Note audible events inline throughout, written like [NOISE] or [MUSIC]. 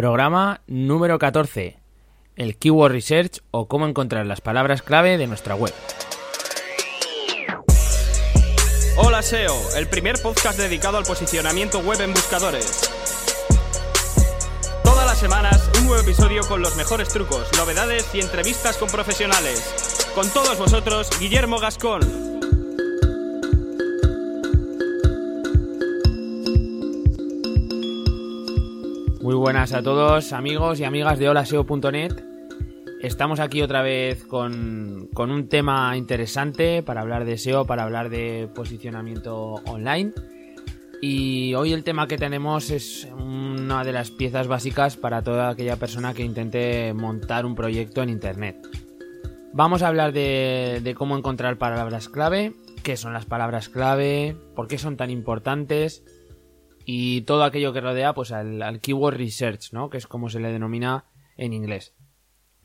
Programa número 14. El Keyword Research o cómo encontrar las palabras clave de nuestra web. Hola SEO, el primer podcast dedicado al posicionamiento web en buscadores. Todas las semanas un nuevo episodio con los mejores trucos, novedades y entrevistas con profesionales. Con todos vosotros, Guillermo Gascón. Buenas a todos amigos y amigas de holaseo.net. Estamos aquí otra vez con, con, un tema interesante para hablar de SEO, para hablar de posicionamiento online. Y hoy el tema que tenemos es una de las piezas básicas para toda aquella persona que intente montar un proyecto en Internet. Vamos a hablar de, de cómo encontrar palabras clave, qué son las palabras clave, por qué son tan importantes, y todo aquello que rodea pues al, keyword research, ¿no? Que es como se le denomina en inglés.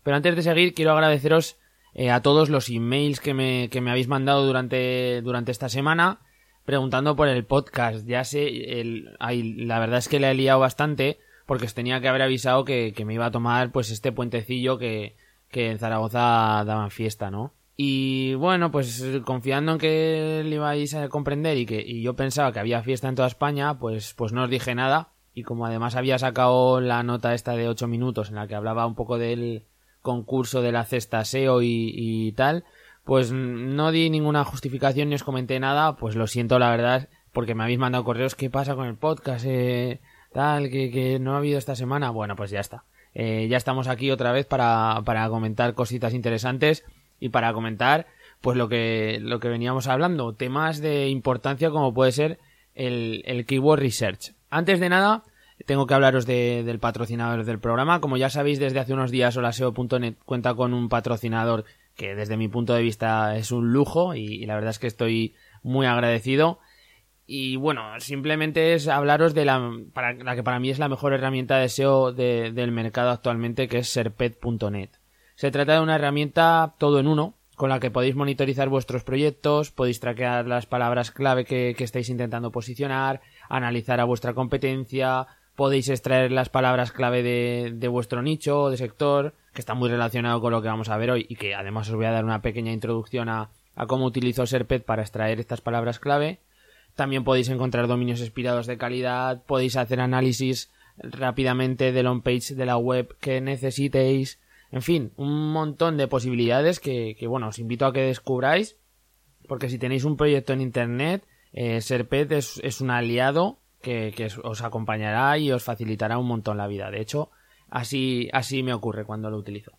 Pero antes de seguir quiero agradeceros eh, a todos los emails que me, que me habéis mandado durante, durante esta semana preguntando por el podcast. Ya sé, el, la verdad es que le he liado bastante porque os tenía que haber avisado que, que me iba a tomar pues este puentecillo que, que en Zaragoza daban fiesta, ¿no? Y bueno, pues confiando en que le ibais a comprender y que y yo pensaba que había fiesta en toda España, pues, pues no os dije nada. Y como además había sacado la nota esta de 8 minutos en la que hablaba un poco del concurso de la cesta SEO y, tal, pues no di ninguna justificación ni os comenté nada, pues lo siento la verdad, porque me habéis mandado correos, ¿qué pasa con el podcast? Eh, tal, que, que no ha habido esta semana. Bueno, pues ya está. Eh, ya estamos aquí otra vez para, para comentar cositas interesantes y para comentar pues lo que, lo que veníamos hablando, temas de importancia como puede ser el, el Keyword Research. Antes de nada, tengo que hablaros del patrocinador del programa. Como ya sabéis, desde hace unos días holaseo.net cuenta con un patrocinador que desde mi punto de vista es un lujo y, la verdad es que estoy muy agradecido. Y bueno, simplemente es hablaros de la, para, la que para mí es la mejor herramienta de SEO del mercado actualmente, que es serpet.net. Se trata de una herramienta todo en uno, con la que podéis monitorizar vuestros proyectos, podéis traquear las palabras clave que, estáis intentando posicionar, analizar a vuestra competencia, podéis extraer las palabras clave de, vuestro nicho o de sector, que está muy relacionado con lo que vamos a ver hoy y que además os voy a dar una pequeña introducción a, a cómo utilizo Serpet para extraer estas palabras clave. También podéis encontrar dominios expirados de calidad, podéis hacer análisis rápidamente del on-page de la web que necesitéis, en fin, un montón de posibilidades que, bueno, os invito a que descubráis, porque si tenéis un proyecto en Internet, eh, Serpet es, un aliado que, os acompañará y os facilitará un montón la vida. De hecho, así, así me ocurre cuando lo utilizo.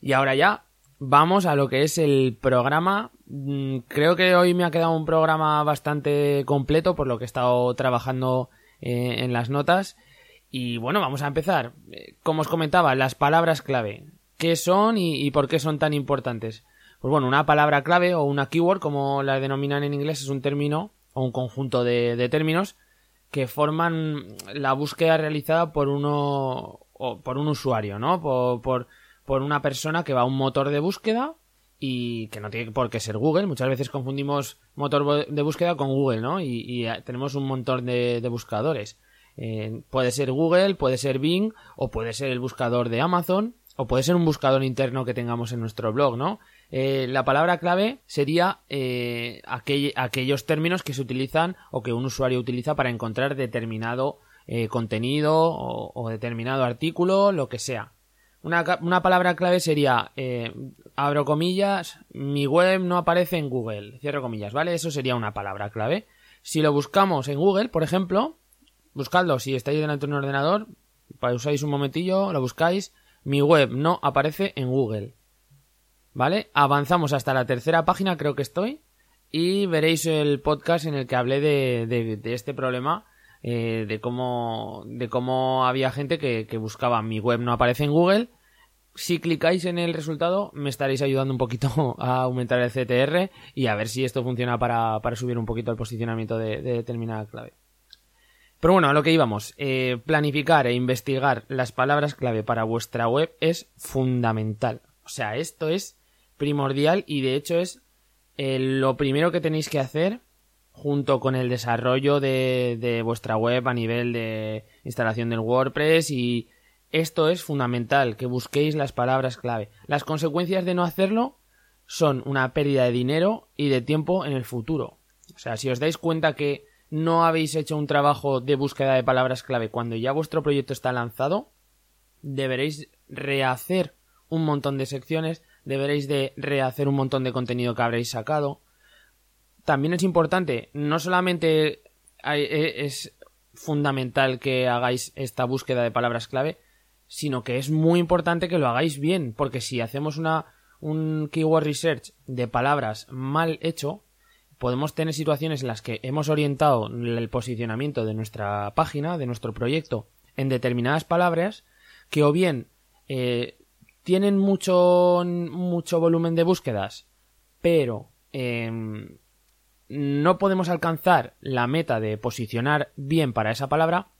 Y ahora ya, vamos a lo que es el programa. Mm, creo que hoy me ha quedado un programa bastante completo por lo que he estado trabajando eh, en las notas y bueno, vamos a empezar. Eh, como os comentaba, las palabras clave. ¿Qué son y, por qué son tan importantes? Pues bueno, una palabra clave o una keyword, como la denominan en inglés, es un término o un conjunto de, términos que forman la búsqueda realizada por uno o por un usuario, ¿no? Por, por, una persona que va a un motor de búsqueda y que no tiene por qué ser Google. Muchas veces confundimos motor de búsqueda con Google, ¿no? Y, tenemos un montón de buscadores. Eh, puede ser Google, puede ser Bing, o puede ser el buscador de Amazon, o puede ser un buscador interno que tengamos en nuestro blog, ¿no? Eh, la palabra clave sería eh, aquellos términos que se utilizan o que un usuario utiliza para encontrar determinado contenido o, determinado artículo, lo que sea. Una, una palabra clave sería, abro comillas, mi web no aparece en Google, cierro comillas, ¿vale? Eso sería una palabra clave. Si lo buscamos en Google, por ejemplo, buscadlo si estáis delante de un ordenador, pausáis un momentillo, lo buscáis, mi web no aparece en Google. ¿Vale? Avanzamos hasta la tercera página, creo que estoy, y veréis el podcast en el que hablé de, este problema, eh, de cómo, de cómo había gente que, buscaba mi web no aparece en Google. Si clicáis en el resultado, me estaréis ayudando un poquito [LAUGHS] a aumentar el CTR y a ver si esto funciona para, subir un poquito el posicionamiento de determinada clave. Pero bueno, a lo que íbamos. Eh, planificar e investigar las palabras clave para vuestra web es fundamental. O sea, esto es primordial y de hecho es eh, lo primero que tenéis que hacer junto con el desarrollo de, vuestra web a nivel de instalación del WordPress y, esto es fundamental, que busquéis las palabras clave. Las consecuencias de no hacerlo son una pérdida de dinero y de tiempo en el futuro. O sea, si os dais cuenta que no habéis hecho un trabajo de búsqueda de palabras clave cuando ya vuestro proyecto está lanzado, deberéis rehacer un montón de secciones, deberéis de rehacer un montón de contenido que habréis sacado. También es importante, no solamente e, es fundamental que hagáis esta búsqueda de palabras clave, sino que es muy importante que lo hagáis bien, porque si hacemos una un keyword research de palabras mal hecho, podemos tener situaciones en las que hemos orientado el posicionamiento de nuestra página, de nuestro proyecto, en determinadas palabras que o bien eh, tienen mucho, mucho volumen de búsquedas, pero em, no podemos alcanzar la meta de posicionar bien para esa palabra,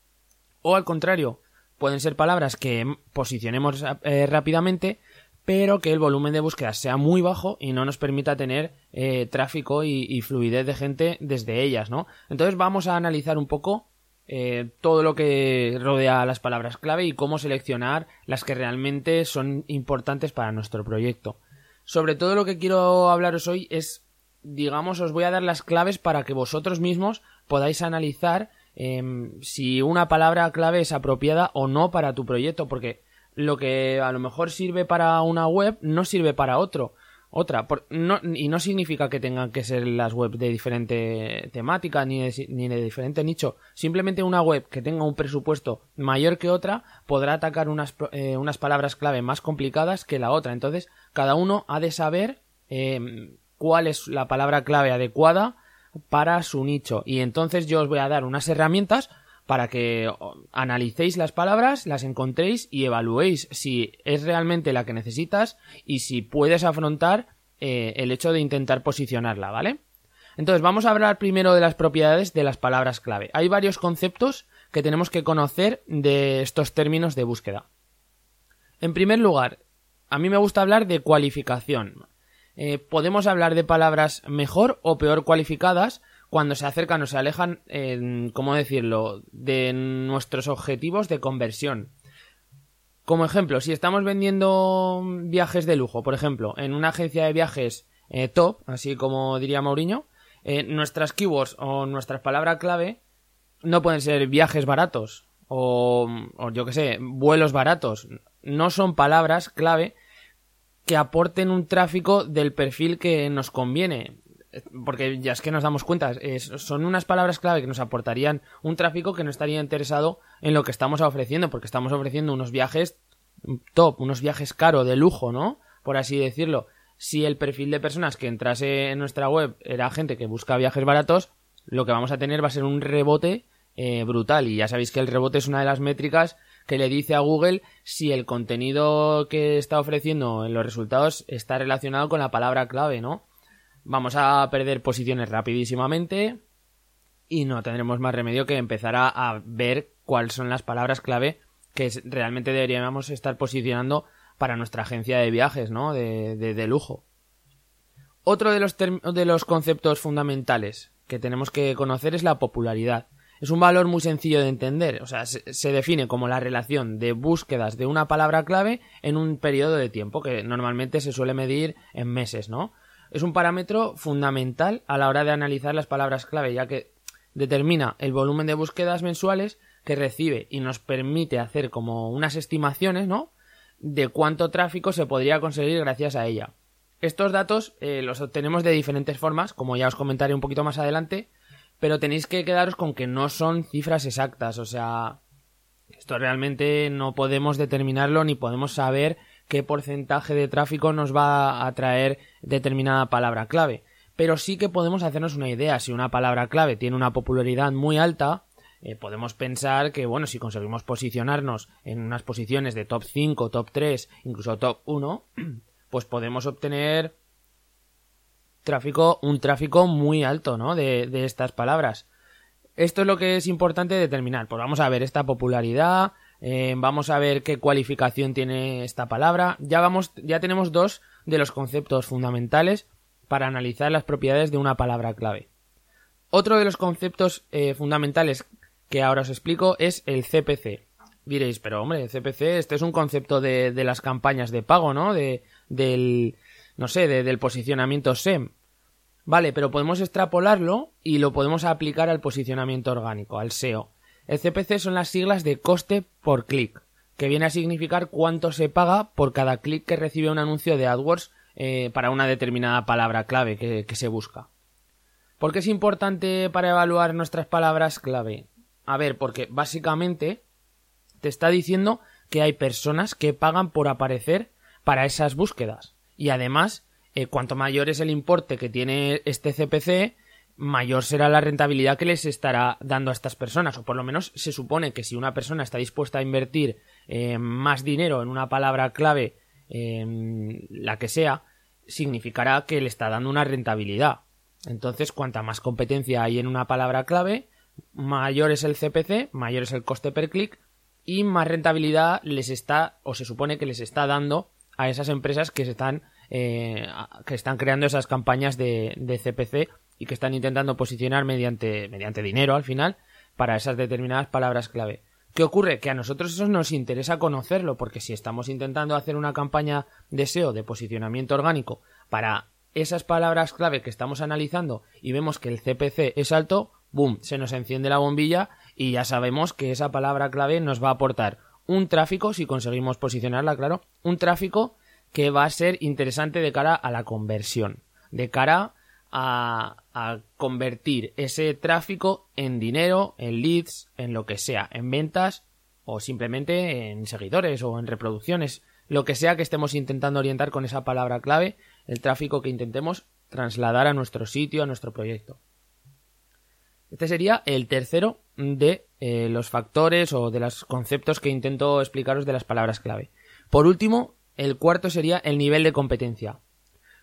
o al contrario, pueden ser palabras que posicionemos eh, rápidamente, pero que el volumen de búsqueda sea muy bajo y no nos permita tener eh, tráfico y, fluidez de gente desde ellas, ¿no? Entonces vamos a analizar un poco eh, todo lo que rodea las palabras clave y cómo seleccionar las que realmente son importantes para nuestro proyecto. Sobre todo lo que quiero hablaros hoy es, digamos, os voy a dar las claves para que vosotros mismos podáis analizar em, si una palabra clave es apropiada o no para tu proyecto, porque lo que a lo mejor sirve para una web no sirve para otro otra. Y no significa que tengan que ser las webs de diferente temática ni de, ni de diferente nicho. Simplemente una web que tenga un presupuesto mayor que otra podrá atacar unas, eh, unas palabras clave más complicadas que la otra. Entonces cada uno ha de saber em, cuál es la palabra clave adecuada para su nicho. Y entonces yo os voy a dar unas herramientas para que analicéis las palabras, las encontréis y evaluéis si es realmente la que necesitas y si puedes afrontar eh, el hecho de intentar posicionarla, ¿vale? Entonces vamos a hablar primero de las propiedades de las palabras clave. Hay varios conceptos que tenemos que conocer de estos términos de búsqueda. En primer lugar, a mí me gusta hablar de cualificación. Eh, podemos hablar de palabras mejor o peor cualificadas cuando se acercan o se alejan, ¿cómo decirlo?, de nuestros objetivos de conversión. Como ejemplo, si estamos vendiendo viajes de lujo, por ejemplo, en una agencia de viajes eh, top, así como diría Mauriño, eh, nuestras keywords o nuestras palabras clave no pueden ser viajes baratos o, o yo que sé, vuelos baratos. No son palabras clave que aporten un tráfico del perfil que nos conviene porque ya es que nos damos cuenta, son unas palabras clave que nos aportarían un tráfico que no estaría interesado en lo que estamos ofreciendo, porque estamos ofreciendo unos viajes top, unos viajes caros, de lujo, ¿no? Por así decirlo. Si el perfil de personas que entrase en nuestra web era gente que busca viajes baratos, lo que vamos a tener va a ser un rebote eh, brutal. Y ya sabéis que el rebote es una de las métricas que le dice a Google si el contenido que está ofreciendo en los resultados está relacionado con la palabra clave, ¿no? Vamos a perder posiciones rapidísimamente y no tendremos más remedio que empezar a, ver cuáles son las palabras clave que realmente deberíamos estar posicionando para nuestra agencia de viajes, ¿no? De, de, lujo. Otro de los, de los conceptos fundamentales que tenemos que conocer es la popularidad. Es un valor muy sencillo de entender, o sea, se, se, define como la relación de búsquedas de una palabra clave en un periodo de tiempo, que normalmente se suele medir en meses, ¿no? Es un parámetro fundamental a la hora de analizar las palabras clave, ya que determina el volumen de búsquedas mensuales que recibe y nos permite hacer como unas estimaciones, ¿no? De cuánto tráfico se podría conseguir gracias a ella. Estos datos eh, los obtenemos de diferentes formas, como ya os comentaré un poquito más adelante, pero tenéis que quedaros con que no son cifras exactas, o sea, esto realmente no podemos determinarlo ni podemos saber qué porcentaje de tráfico nos va a traer determinada palabra clave. Pero sí que podemos hacernos una idea. Si una palabra clave tiene una popularidad muy alta, eh, podemos pensar que, bueno, si conseguimos posicionarnos en unas posiciones de top 5, top 3, incluso top 1, [CLEARS THROAT] pues podemos obtener tráfico, un tráfico muy alto, ¿no? De, de estas palabras. Esto es lo que es importante determinar. Pues vamos a ver esta popularidad, eh, vamos a ver qué cualificación tiene esta palabra. Ya vamos, ya tenemos dos de los conceptos fundamentales para analizar las propiedades de una palabra clave. Otro de los conceptos eh, fundamentales que ahora os explico es el CPC. Diréis, pero hombre, CPC, este es un concepto de, de las campañas de pago, ¿no? De, del, no sé, del posicionamiento SEM. Vale, pero podemos extrapolarlo y lo podemos aplicar al posicionamiento orgánico, al SEO. El CPC son las siglas de coste por clic, que viene a significar cuánto se paga por cada clic que recibe un anuncio de AdWords eh, para una determinada palabra clave que, se busca. ¿Por qué es importante para evaluar nuestras palabras clave? A ver, porque básicamente te está diciendo que hay personas que pagan por aparecer para esas búsquedas. Y además, eh, cuanto mayor es el importe que tiene este CPC, mayor será la rentabilidad que les estará dando a estas personas. O por lo menos se supone que si una persona está dispuesta a invertir eh, más dinero en una palabra clave, la que sea, significará que le está dando una rentabilidad. Entonces, cuanta más competencia hay en una palabra clave, mayor es el CPC, mayor es el coste per clic y más rentabilidad les está o se supone que les está dando a esas empresas que están eh, que están creando esas campañas de, CPC y que están intentando posicionar mediante mediante dinero al final para esas determinadas palabras clave. ¿Qué ocurre? Que a nosotros eso nos interesa conocerlo, porque si estamos intentando hacer una campaña de SEO, de posicionamiento orgánico, para esas palabras clave que estamos analizando y vemos que el CPC es alto, boom, se nos enciende la bombilla y ya sabemos que esa palabra clave nos va a aportar un tráfico, si conseguimos posicionarla, claro, un tráfico que va a ser interesante de cara a la conversión, de cara a, a, convertir ese tráfico en dinero, en leads, en lo que sea, en ventas o simplemente en seguidores o en reproducciones, lo que sea que estemos intentando orientar con esa palabra clave, el tráfico que intentemos trasladar a nuestro sitio, a nuestro proyecto. Este sería el tercero de eh, los factores o de los conceptos que intento explicaros de las palabras clave. Por último, el cuarto sería el nivel de competencia.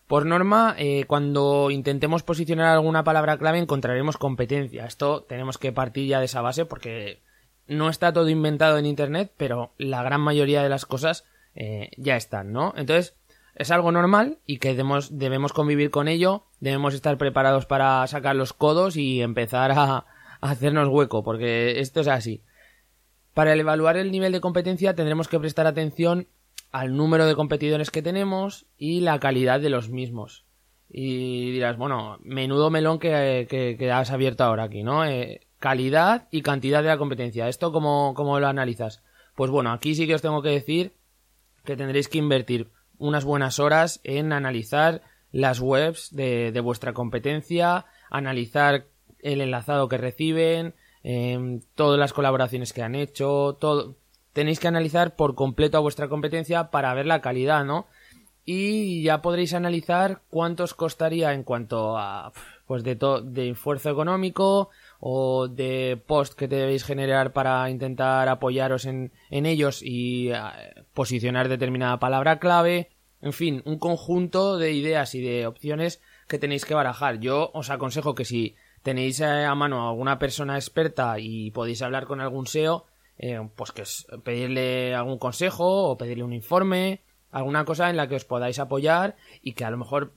Por norma, eh, cuando intentemos posicionar alguna palabra clave encontraremos competencia. Esto tenemos que partir ya de esa base porque no está todo inventado en Internet, pero la gran mayoría de las cosas eh, ya están, ¿no? Entonces, es algo normal y que debemos, convivir con ello, debemos estar preparados para sacar los codos y empezar a, a hacernos hueco, porque esto es así. Para evaluar el nivel de competencia tendremos que prestar atención al número de competidores que tenemos y la calidad de los mismos. Y dirás, bueno, menudo melón que, que, has abierto ahora aquí, ¿no? Eh, calidad y cantidad de la competencia. ¿Esto cómo, cómo lo analizas? Pues bueno, aquí sí que os tengo que decir que tendréis que invertir unas buenas horas en analizar las webs de, de vuestra competencia, analizar el enlazado que reciben, eh, todas las colaboraciones que han hecho, todo. Tenéis que analizar por completo a vuestra competencia para ver la calidad, ¿no? Y ya podréis analizar cuántos costaría en cuanto a pues de de esfuerzo económico o de post que debéis generar para intentar apoyaros en, en ellos y uh, posicionar determinada palabra clave, en fin, un conjunto de ideas y de opciones que tenéis que barajar. Yo os aconsejo que si tenéis eh, a mano a alguna persona experta y podéis hablar con algún SEO, eh, pues que os, pedirle algún consejo o pedirle un informe, alguna cosa en la que os podáis apoyar y que a lo mejor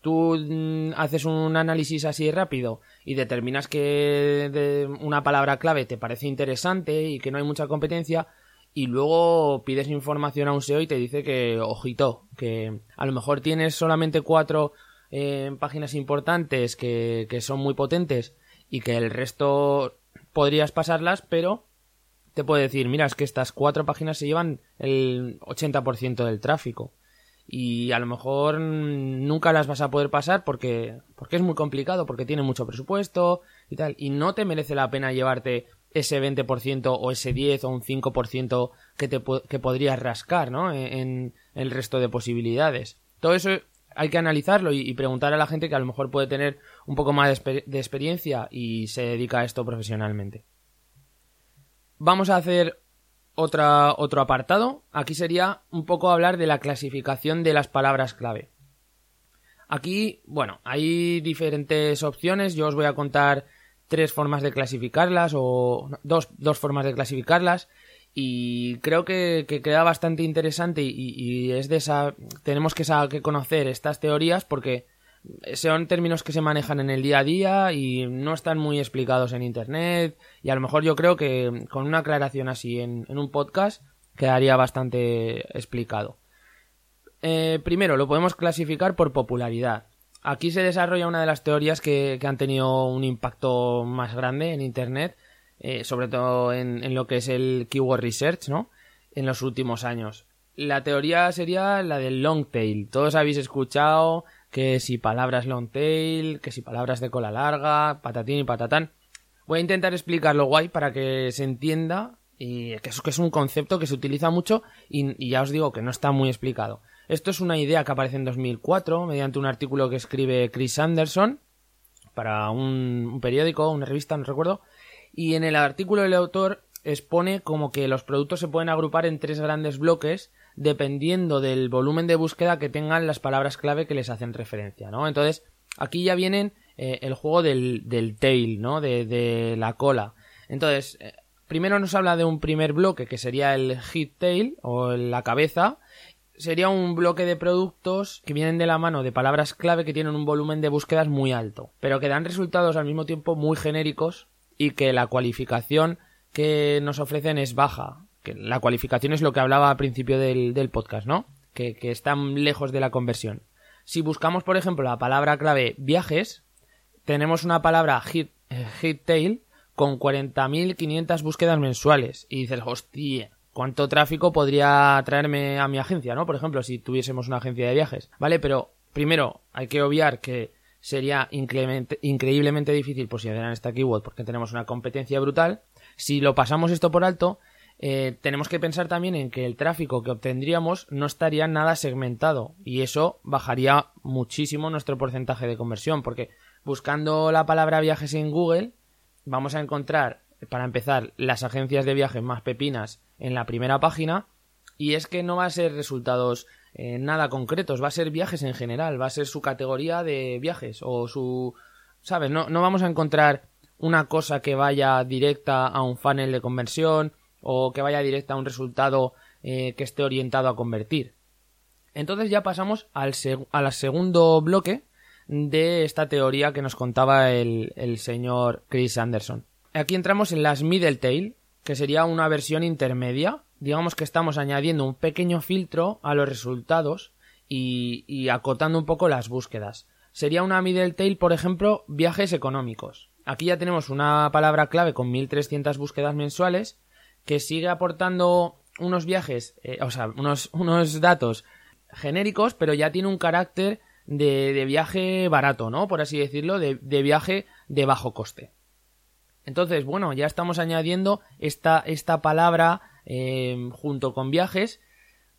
tú mm, haces un análisis así rápido y determinas que de una palabra clave te parece interesante y que no hay mucha competencia y luego pides información a un SEO y te dice que, ojito, que a lo mejor tienes solamente cuatro eh, páginas importantes que, que son muy potentes y que el resto podrías pasarlas, pero te puede decir, mira, es que estas cuatro páginas se llevan el 80% del tráfico y a lo mejor nunca las vas a poder pasar porque porque es muy complicado, porque tiene mucho presupuesto y tal, y no te merece la pena llevarte ese 20% o ese 10 o un 5% que te que podrías rascar, ¿no? E-, en, el resto de posibilidades. Todo eso hay que analizarlo y, preguntar a la gente que a lo mejor puede tener un poco más de, de experiencia y se dedica a esto profesionalmente. Vamos a hacer otro apartado. Aquí sería un poco hablar de la clasificación de las palabras clave. Aquí, bueno, hay diferentes opciones. Yo os voy a contar tres formas de clasificarlas o dos, dos formas de clasificarlas y creo que, que queda bastante interesante y, y, es de esa tenemos que, que conocer estas teorías porque son términos que se manejan en el día a día y no están muy explicados en internet y a lo mejor yo creo que con una aclaración así en, un podcast quedaría bastante explicado. Eh, primero, lo podemos clasificar por popularidad. Aquí se desarrolla una de las teorías que, han tenido un impacto más grande en Internet, eh, sobre todo en, en, lo que es el keyword research, ¿no? En los últimos años. La teoría sería la del long tail. Todos habéis escuchado que si palabras long tail, que si palabras de cola larga, patatín y patatán. Voy a intentar explicarlo guay para que se entienda y que es, que es un concepto que se utiliza mucho y, ya os digo que no está muy explicado. Esto es una idea que aparece en 2004 mediante un artículo que escribe Chris Anderson para un, un periódico, una revista, no recuerdo, y en el artículo el autor expone como que los productos se pueden agrupar en tres grandes bloques dependiendo del volumen de búsqueda que tengan las palabras clave que les hacen referencia, ¿no? Entonces, aquí ya vienen eh, el juego del, tail, ¿no? De, de la cola. Entonces, eh, primero nos habla de un primer bloque que sería el hit tail o la cabeza. Sería un bloque de productos que vienen de la mano de palabras clave que tienen un volumen de búsquedas muy alto, pero que dan resultados al mismo tiempo muy genéricos y que la cualificación que nos ofrecen es baja la cualificación es lo que hablaba al principio del, podcast, ¿no? Que, están lejos de la conversión. Si buscamos, por ejemplo, la palabra clave viajes, tenemos una palabra hit, eh, hit tail con 40.500 búsquedas mensuales. Y dices, hostia, ¿cuánto tráfico podría traerme a mi agencia, no? Por ejemplo, si tuviésemos una agencia de viajes. ¿Vale? Pero, primero, hay que obviar que sería increíblemente difícil posicionar esta keyword porque tenemos una competencia brutal. Si lo pasamos esto por alto, eh, tenemos que pensar también en que el tráfico que obtendríamos no estaría nada segmentado y eso bajaría muchísimo nuestro porcentaje de conversión porque buscando la palabra viajes en Google vamos a encontrar para empezar las agencias de viajes más pepinas en la primera página y es que no va a ser resultados eh, nada concretos, va a ser viajes en general, va a ser su categoría de viajes o su... ¿Sabes? No, no vamos a encontrar una cosa que vaya directa a un funnel de conversión o que vaya directa a un resultado eh, que esté orientado a convertir. Entonces ya pasamos al, segundo bloque de esta teoría que nos contaba el, el señor Chris Anderson. Aquí entramos en las middle tail, que sería una versión intermedia. Digamos que estamos añadiendo un pequeño filtro a los resultados y, y acotando un poco las búsquedas. Sería una middle tail, por ejemplo, viajes económicos. Aquí ya tenemos una palabra clave con 1300 búsquedas mensuales que sigue aportando unos viajes, eh, o sea, unos, unos datos genéricos, pero ya tiene un carácter de, de viaje barato, ¿no? Por así decirlo, de, de, viaje de bajo coste. Entonces, bueno, ya estamos añadiendo esta, esta palabra eh, junto con viajes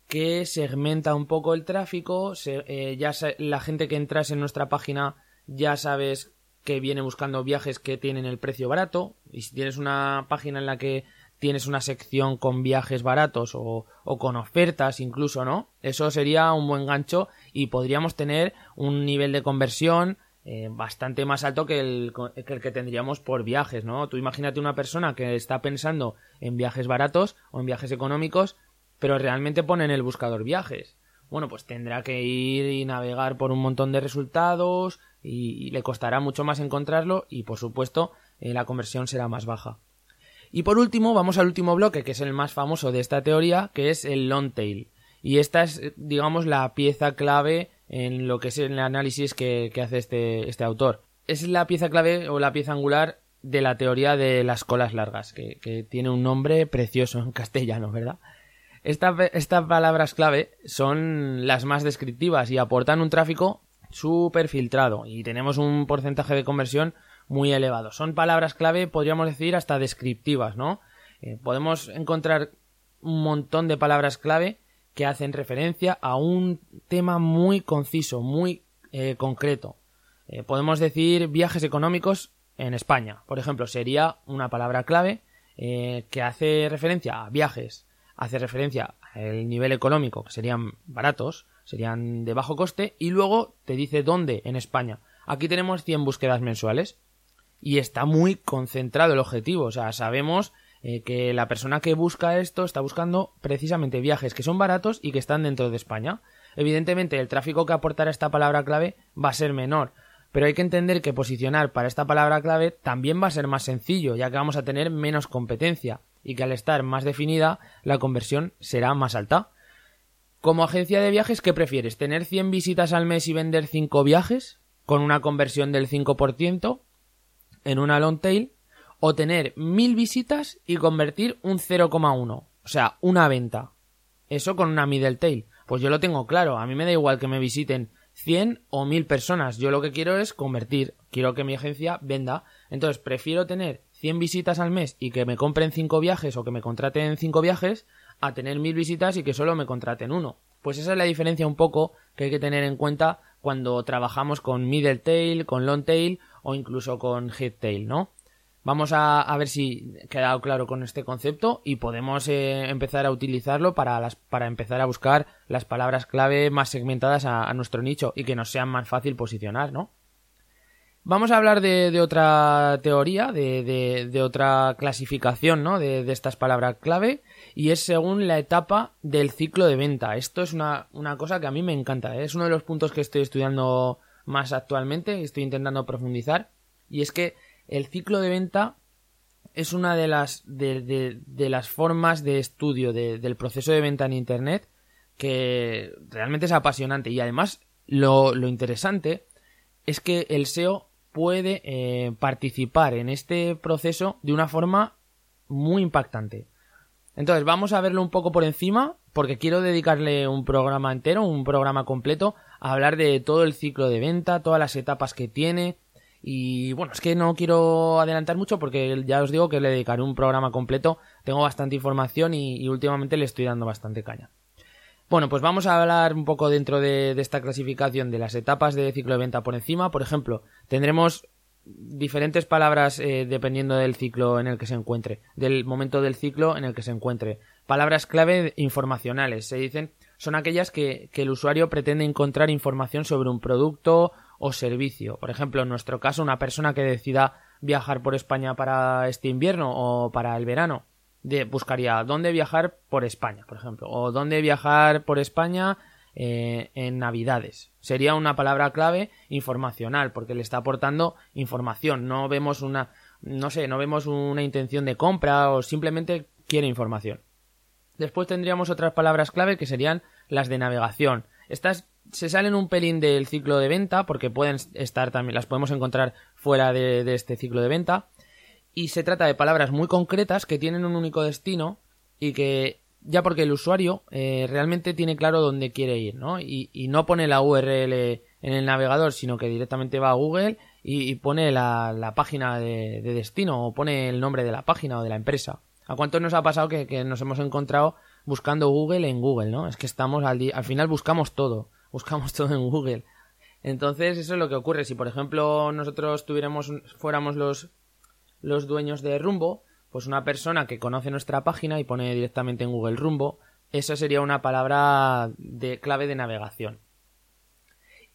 que segmenta un poco el tráfico, eh, ya la gente que entras en nuestra página ya sabes que viene buscando viajes que tienen el precio barato y si tienes una página en la que tienes una sección con viajes baratos o, con ofertas incluso, ¿no? Eso sería un buen gancho y podríamos tener un nivel de conversión eh, bastante más alto que el, que el, que tendríamos por viajes, ¿no? Tú imagínate una persona que está pensando en viajes baratos o en viajes económicos, pero realmente pone en el buscador viajes. Bueno, pues tendrá que ir y navegar por un montón de resultados y, le costará mucho más encontrarlo y por supuesto eh, la conversión será más baja. Y por último, vamos al último bloque, que es el más famoso de esta teoría, que es el long tail. Y esta es, digamos, la pieza clave en lo que es el análisis que, hace este, este autor. Es la pieza clave o la pieza angular de la teoría de las colas largas, que, tiene un nombre precioso en [LAUGHS] castellano, ¿verdad? estas palabras clave son las más descriptivas y aportan un tráfico súper filtrado y tenemos un porcentaje de conversión muy elevado. Son palabras clave, podríamos decir, hasta descriptivas, ¿no? Eh, podemos encontrar un montón de palabras clave que hacen referencia a un tema muy conciso, muy eh, concreto. Eh, podemos decir viajes económicos en España, por ejemplo, sería una palabra clave que hace referencia a viajes, hace referencia al nivel económico, que serían baratos, serían de bajo coste, y luego te dice dónde en España. Aquí tenemos 100 búsquedas mensuales y está muy concentrado el objetivo. O sea, sabemos eh, que la persona que busca esto está buscando precisamente viajes que son baratos y que están dentro de España. Evidentemente, el tráfico que aportará esta palabra clave va a ser menor, pero hay que entender que posicionar para esta palabra clave también va a ser más sencillo, ya que vamos a tener menos competencia y que al estar más definida la conversión será más alta. Como agencia de viajes, ¿qué prefieres? ¿Tener 100 visitas al mes y vender 5 viajes con una conversión del 5% en una long tail? ¿O tener 1000 visitas y convertir un 0,1? O sea, una venta. Eso con una middle tail. Pues yo lo tengo claro. A mí me da igual que me visiten 100 o 1000 personas. Yo lo que quiero es convertir. Quiero que mi agencia venda. Entonces prefiero tener 100 visitas al mes y que me compren 5 viajes o que me contraten 5 viajes a tener 1000 visitas y que solo me contraten uno. Pues esa es la diferencia un poco que hay que tener en cuenta cuando trabajamos con middle tail, con long tail o incluso con head tail, ¿no? Vamos a, ver si ha quedado claro con este concepto y podemos eh, empezar a utilizarlo para, las, para empezar a buscar las palabras clave más segmentadas a, nuestro nicho y que nos sean más fácil posicionar, ¿no? Vamos a hablar de, otra teoría, de, otra clasificación, ¿no? De, estas palabras clave y es según la etapa del ciclo de venta. Esto es una, cosa que a mí me encanta, ¿eh? es uno de los puntos que estoy estudiando más actualmente estoy intentando profundizar y es que el ciclo de venta es una de las, de, las formas de estudio del proceso de venta en Internet que realmente es apasionante. Y además, lo, interesante es que el SEO puede eh, participar en este proceso de una forma muy impactante. Entonces, vamos a verlo un poco por encima, porque quiero dedicarle un programa entero, un programa completo, a hablar de todo el ciclo de venta, todas las etapas que tiene, y bueno, es que no quiero adelantar mucho porque ya os digo que le dedicaré un programa completo. Tengo bastante información y, últimamente le estoy dando bastante caña. Bueno, pues vamos a hablar un poco dentro de, esta clasificación de las etapas de ciclo de venta por encima. Por ejemplo, tendremos diferentes palabras eh, dependiendo del ciclo en el que se encuentre, del momento del ciclo en el que se encuentre. Palabras clave informacionales, se dicen, son aquellas que, que el usuario pretende encontrar información sobre un producto o servicio. Por ejemplo, en nuestro caso, una persona que decida viajar por España para este invierno o para el verano, de, buscaría dónde viajar por España, por ejemplo, o dónde viajar por España eh, en Navidades. Sería una palabra clave informacional, porque le está aportando información. No vemos una, no sé, no vemos una intención de compra o simplemente quiere información. Después tendríamos otras palabras clave que serían las de navegación. Estas se salen un pelín del ciclo de venta, porque pueden estar también, las podemos encontrar fuera de, este ciclo de venta. Y se trata de palabras muy concretas que tienen un único destino y que ya porque el usuario eh, realmente tiene claro dónde quiere ir, ¿no? Y, no pone la URL en el navegador, sino que directamente va a Google y, pone la, página de, destino o pone el nombre de la página o de la empresa. ¿A cuántos nos ha pasado que, nos hemos encontrado buscando Google en Google, ¿no? Es que estamos al, al final buscamos todo buscamos todo en Google. Entonces, eso es lo que ocurre. Si, por ejemplo, nosotros tuviéramos, fuéramos los, los dueños de Rumbo, pues una persona que conoce nuestra página y pone directamente en Google Rumbo, esa sería una palabra de clave de navegación.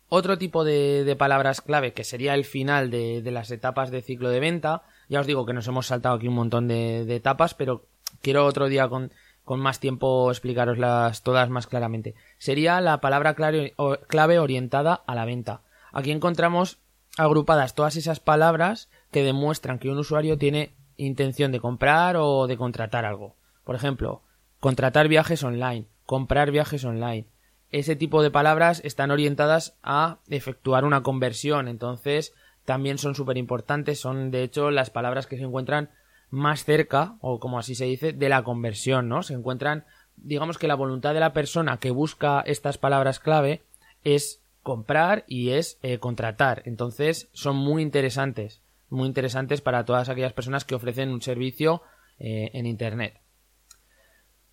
Otro tipo de, palabras clave, que sería el final de, las etapas de ciclo de venta, ya os digo que nos hemos saltado aquí un montón de, etapas, pero quiero otro día con, con más tiempo explicaroslas todas más claramente. Sería la palabra clave orientada a la venta. Aquí encontramos agrupadas todas esas palabras que demuestran que un usuario tiene intención de comprar o de contratar algo. Por ejemplo, contratar viajes online, comprar viajes online. Ese tipo de palabras están orientadas a efectuar una conversión, entonces también son súper importantes, son de hecho las palabras que se encuentran más cerca, o como así se dice, de la conversión, ¿no? Se encuentran, digamos que la voluntad de la persona que busca estas palabras clave es comprar y es eh, contratar. Entonces son muy interesantes, muy interesantes para todas aquellas personas que ofrecen un servicio eh, en Internet.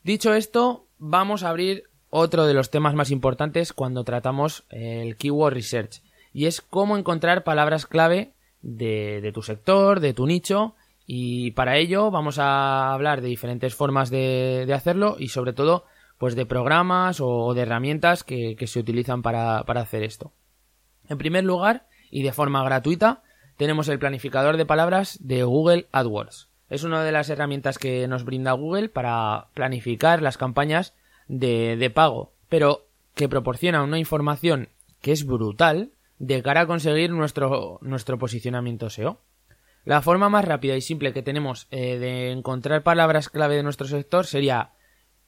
Dicho esto, vamos a abrir otro de los temas más importantes cuando tratamos el keyword research y es cómo encontrar palabras clave de, de tu sector, de tu nicho y para ello vamos a hablar de diferentes formas de, hacerlo y sobre todo pues de programas o de herramientas que, se utilizan para, hacer esto. En primer lugar, y de forma gratuita, tenemos el planificador de palabras de Google AdWords. Es una de las herramientas que nos brinda Google para planificar las campañas de, de pago, pero que proporciona una información que es brutal de cara a conseguir nuestro, nuestro posicionamiento SEO. La forma más rápida y simple que tenemos eh, de encontrar palabras clave de nuestro sector sería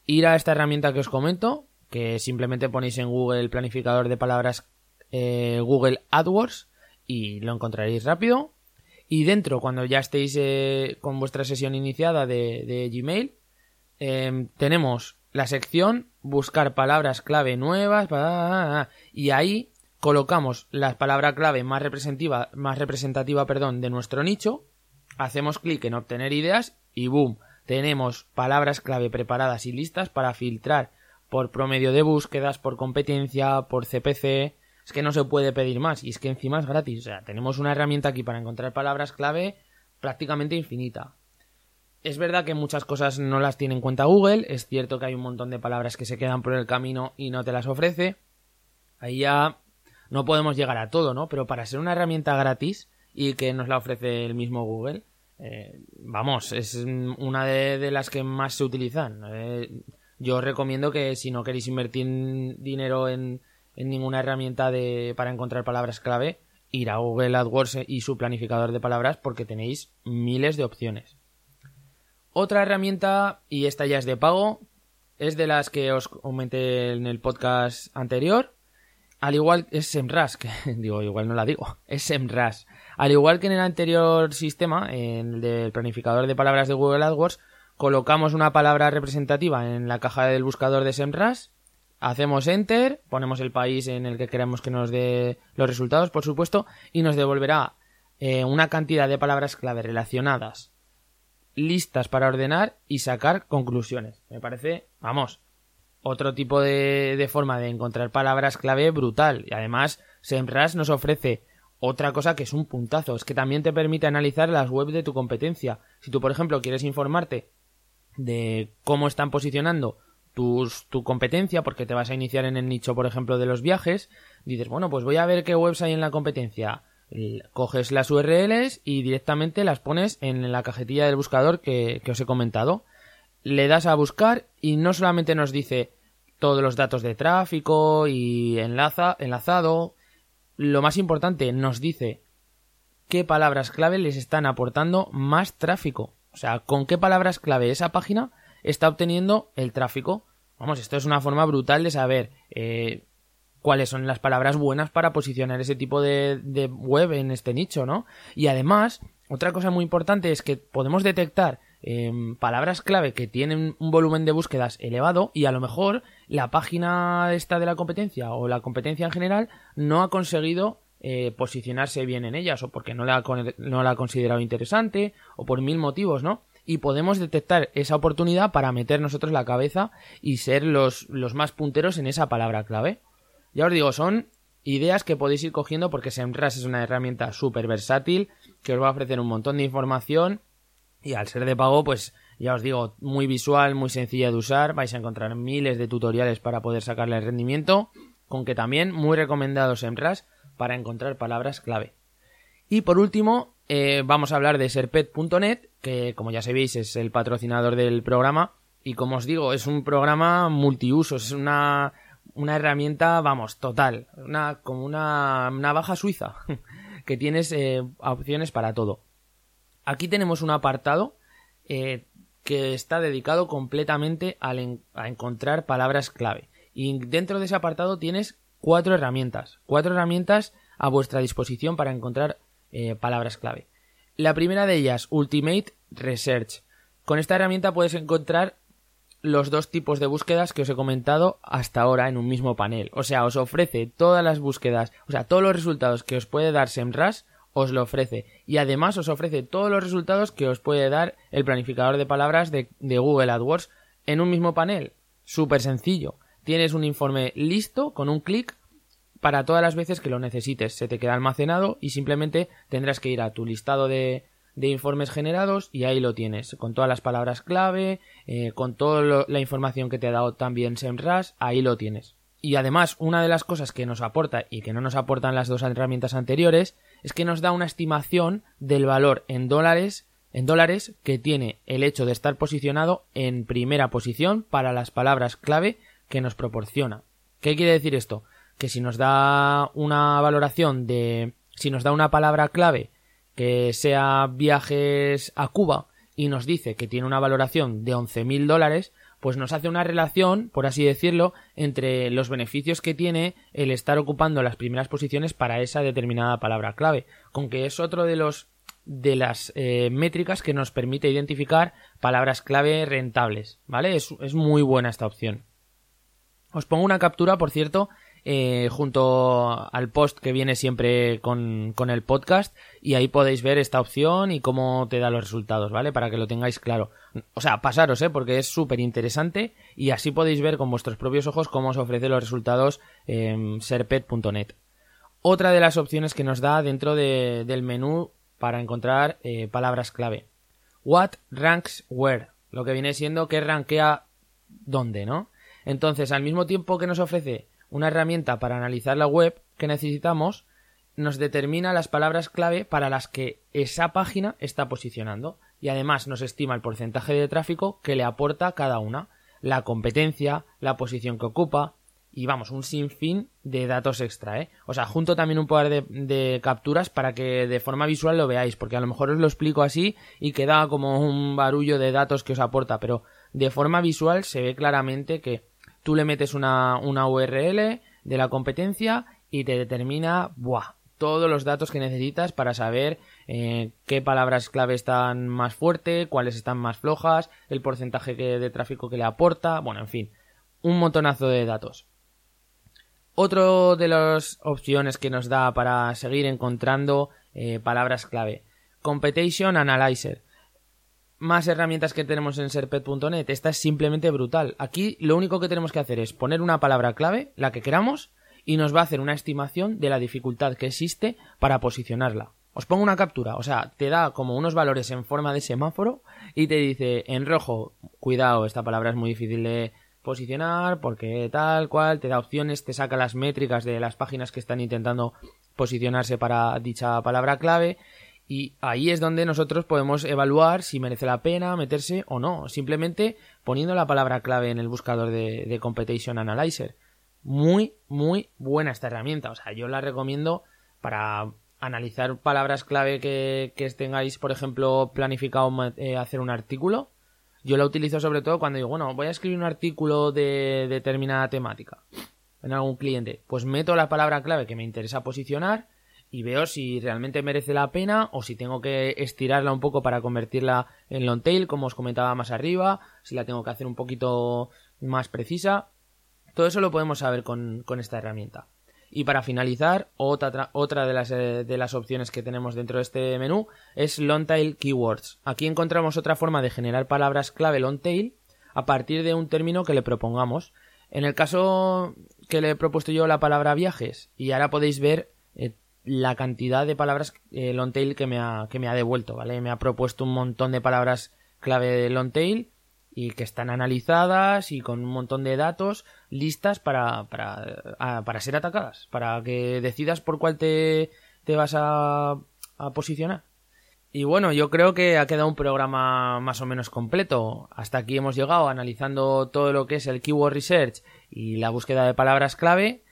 ir a esta herramienta que os comento, que simplemente ponéis en Google el planificador de palabras eh, Google AdWords y lo encontraréis rápido. Y dentro, cuando ya estéis eh, con vuestra sesión iniciada de, de Gmail, em, tenemos la sección buscar palabras clave nuevas y ahí colocamos la palabra clave más representativa, más representativa perdón, de nuestro nicho, hacemos clic en obtener ideas y boom, tenemos palabras clave preparadas y listas para filtrar por promedio de búsquedas, por competencia, por CPC. Es que no se puede pedir más y es que encima es gratis. O sea, tenemos una herramienta aquí para encontrar palabras clave prácticamente infinita. Es verdad que muchas cosas no las tiene en cuenta Google, es cierto que hay un montón de palabras que se quedan por el camino y no te las ofrece. Ahí ya no podemos llegar a todo, ¿no? Pero para ser una herramienta gratis y que nos la ofrece el mismo Google, eh, vamos, es una de, las que más se utilizan. Eh, yo os recomiendo que si no queréis invertir dinero en, ninguna herramienta de, para encontrar palabras clave, ir a Google AdWords y su planificador de palabras porque tenéis miles de opciones. Otra herramienta, y esta ya es de pago, es de las que os comenté en el podcast anterior, al igual es SEMrush, que [LAUGHS] digo, igual no la digo, es SEMrush. Al igual que en el anterior sistema, en el del planificador de palabras de Google AdWords, colocamos una palabra representativa en la caja del buscador de SEMrush, hacemos Enter, ponemos el país en el que queremos que nos dé los resultados, por supuesto, y nos devolverá eh, una cantidad de palabras clave relacionadas, listas para ordenar y sacar conclusiones. Me parece, vamos, otro tipo de, forma de encontrar palabras clave brutal. Y además, SEMrush nos ofrece otra cosa que es un puntazo, es que también te permite analizar las webs de tu competencia. Si tú, por ejemplo, quieres informarte de cómo están posicionando tus, tu competencia, porque te vas a iniciar en el nicho, por ejemplo, de los viajes, dices, bueno, pues voy a ver qué webs hay en la competencia. Coges las URLs y directamente las pones en la cajetilla del buscador que os he comentado le das a buscar y no solamente nos dice todos los datos de tráfico y enlaza, enlazado, lo más importante, nos dice qué palabras clave les están aportando más tráfico. O sea, con qué palabras clave esa página está obteniendo el tráfico. Vamos, esto es una forma brutal de saber eh, cuáles son las palabras buenas para posicionar ese tipo de, de web en este nicho, ¿no? Y además, otra cosa muy importante es que podemos detectar Em, palabras clave que tienen un volumen de búsquedas elevado y a lo mejor la página esta de la competencia o la competencia en general no ha conseguido eh, posicionarse bien en ellas o porque no la, no la ha considerado interesante o por mil motivos, ¿no? Y podemos detectar esa oportunidad para meter nosotros la cabeza y ser los, los más punteros en esa palabra clave. Ya os digo, son ideas que podéis ir cogiendo porque SEMrush es una herramienta súper versátil que os va a ofrecer un montón de información y al ser de pago, pues ya os digo, muy visual, muy sencilla de usar. Vais a encontrar miles de tutoriales para poder sacarle el rendimiento. Con que también muy recomendados en RAS para encontrar palabras clave. Y por último, eh, vamos a hablar de serpet.net, que como ya sabéis es el patrocinador del programa. Y como os digo, es un programa multiusos, es una, una herramienta, vamos, total, una, como una baja suiza, [LAUGHS] que tienes eh, opciones para todo. Aquí tenemos un apartado eh, que está dedicado completamente a encontrar palabras clave. Y dentro de ese apartado tienes cuatro herramientas. Cuatro herramientas a vuestra disposición para encontrar eh, palabras clave. La primera de ellas, Ultimate Research. Con esta herramienta puedes encontrar los dos tipos de búsquedas que os he comentado hasta ahora en un mismo panel. O sea, os ofrece todas las búsquedas, o sea, todos los resultados que os puede dar SEMrush os lo ofrece. Y además os ofrece todos los resultados que os puede dar el planificador de palabras de, Google AdWords en un mismo panel. Súper sencillo. Tienes un informe listo con un clic para todas las veces que lo necesites. Se te queda almacenado y simplemente tendrás que ir a tu listado de, de informes generados y ahí lo tienes. Con todas las palabras clave, eh, con toda la información que te ha dado también SEMrush, ahí lo tienes. Y además, una de las cosas que nos aporta y que no nos aportan las dos herramientas anteriores es que nos da una estimación del valor en dólares en dólares que tiene el hecho de estar posicionado en primera posición para las palabras clave que nos proporciona. ¿Qué quiere decir esto? Que si nos da una valoración de si nos da una palabra clave que sea viajes a Cuba y nos dice que tiene una valoración de 11.000 dólares, pues nos hace una relación, por así decirlo, entre los beneficios que tiene el estar ocupando las primeras posiciones para esa determinada palabra clave, con que es otro de los de las eh, métricas que nos permite identificar palabras clave rentables, ¿vale? Es, es muy buena esta opción. Os pongo una captura, por cierto, eh, junto al post que viene siempre con, con, el podcast y ahí podéis ver esta opción y cómo te da los resultados, ¿vale? Para que lo tengáis claro. O sea, pasaros, ¿eh? Porque es súper interesante y así podéis ver con vuestros propios ojos cómo os ofrece los resultados en serpet.net. Otra de las opciones que nos da dentro de, del menú para encontrar eh, palabras clave. What ranks where, lo que viene siendo que rankea dónde, ¿no? Entonces, al mismo tiempo que nos ofrece una herramienta para analizar la web que necesitamos, nos determina las palabras clave para las que esa página está posicionando y además nos estima el porcentaje de tráfico que le aporta cada una, la competencia, la posición que ocupa y vamos, un sinfín de datos extra, ¿eh? O sea, junto también un par de, de, capturas para que de forma visual lo veáis, porque a lo mejor os lo explico así y queda como un barullo de datos que os aporta, pero de forma visual se ve claramente que tú le metes una, una URL de la competencia y te determina buah, todos los datos que necesitas para saber eh, qué palabras clave están más fuerte, cuáles están más flojas, el porcentaje de tráfico que le aporta, bueno, en fin, un montonazo de datos. Otro de las opciones que nos da para seguir encontrando eh, palabras clave. Competition Analyzer más herramientas que tenemos en serpet.net. Esta es simplemente brutal. Aquí lo único que tenemos que hacer es poner una palabra clave, la que queramos, y nos va a hacer una estimación de la dificultad que existe para posicionarla. Os pongo una captura, o sea, te da como unos valores en forma de semáforo y te dice en rojo, cuidado, esta palabra es muy difícil de posicionar porque tal cual, te da opciones, te saca las métricas de las páginas que están intentando posicionarse para dicha palabra clave y ahí es donde nosotros podemos evaluar si merece la pena meterse o no, simplemente poniendo la palabra clave en el buscador de, de Competition Analyzer. Muy, muy buena esta herramienta. O sea, yo la recomiendo para analizar palabras clave que, que tengáis, por ejemplo, planificado eh, hacer un artículo. Yo la utilizo sobre todo cuando digo, bueno, voy a escribir un artículo de determinada temática en algún cliente. Pues meto la palabra clave que me interesa posicionar y veo si realmente merece la pena o si tengo que estirarla un poco para convertirla en long tail, como os comentaba más arriba, si la tengo que hacer un poquito más precisa. Todo eso lo podemos saber con, esta herramienta. Y para finalizar, otra, otra de, las, eh, de las opciones que tenemos dentro de este menú es long tail keywords. Aquí encontramos otra forma de generar palabras clave long tail a partir de un término que le propongamos. En el caso que le he propuesto yo la palabra viajes, y ahora podéis ver la cantidad de palabras eh, long tail que me, ha, que me ha devuelto, ¿vale? Me ha propuesto un montón de palabras clave de long tail y que están analizadas y con un montón de datos listas para, para, para ser atacadas, para que decidas por cuál te, te vas a, a posicionar. Y bueno, yo creo que ha quedado un programa más o menos completo. Hasta aquí hemos llegado analizando todo lo que es el keyword research y la búsqueda de palabras clave.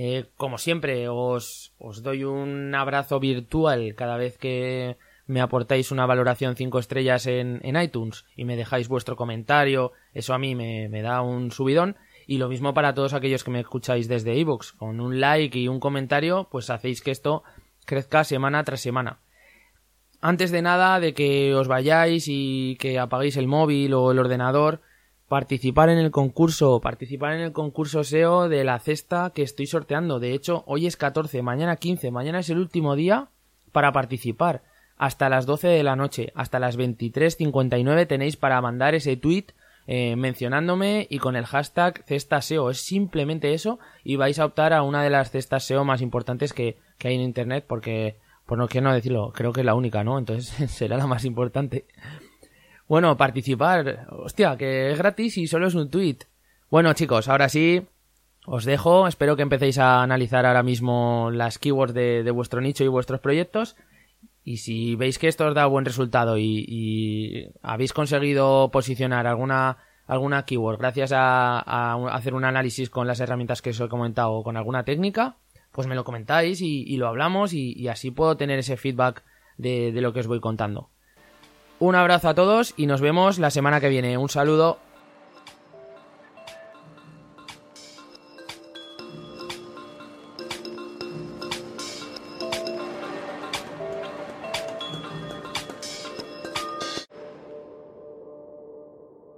Eh, como siempre, os, os doy un abrazo virtual cada vez que me aportáis una valoración 5 estrellas en, en, iTunes y me dejáis vuestro comentario, eso a mí me, me da un subidón. Y lo mismo para todos aquellos que me escucháis desde iVoox. Con un like y un comentario, pues hacéis que esto crezca semana tras semana. Antes de nada, de que os vayáis y que apaguéis el móvil o el ordenador, participar en el concurso, participar en el concurso SEO de la cesta que estoy sorteando. De hecho, hoy es 14, mañana 15, mañana es el último día para participar. Hasta las 12 de la noche, hasta las 23.59 tenéis para mandar ese tweet eh, mencionándome y con el hashtag cesta SEO. Es simplemente eso y vais a optar a una de las cestas SEO más importantes que, que hay en Internet porque, por no quiero no decirlo, creo que es la única, ¿no? Entonces [LAUGHS] será la más importante. Bueno, participar. Hostia, que es gratis y solo es un tweet. Bueno, chicos, ahora sí, os dejo. Espero que empecéis a analizar ahora mismo las keywords de, vuestro nicho y vuestros proyectos. Y si veis que esto os da buen resultado y, habéis conseguido posicionar alguna, alguna keyword gracias a, hacer un análisis con las herramientas que os he comentado o con alguna técnica, pues me lo comentáis y, lo hablamos y, así puedo tener ese feedback de lo que os voy contando. Un abrazo a todos y nos vemos la semana que viene. Un saludo.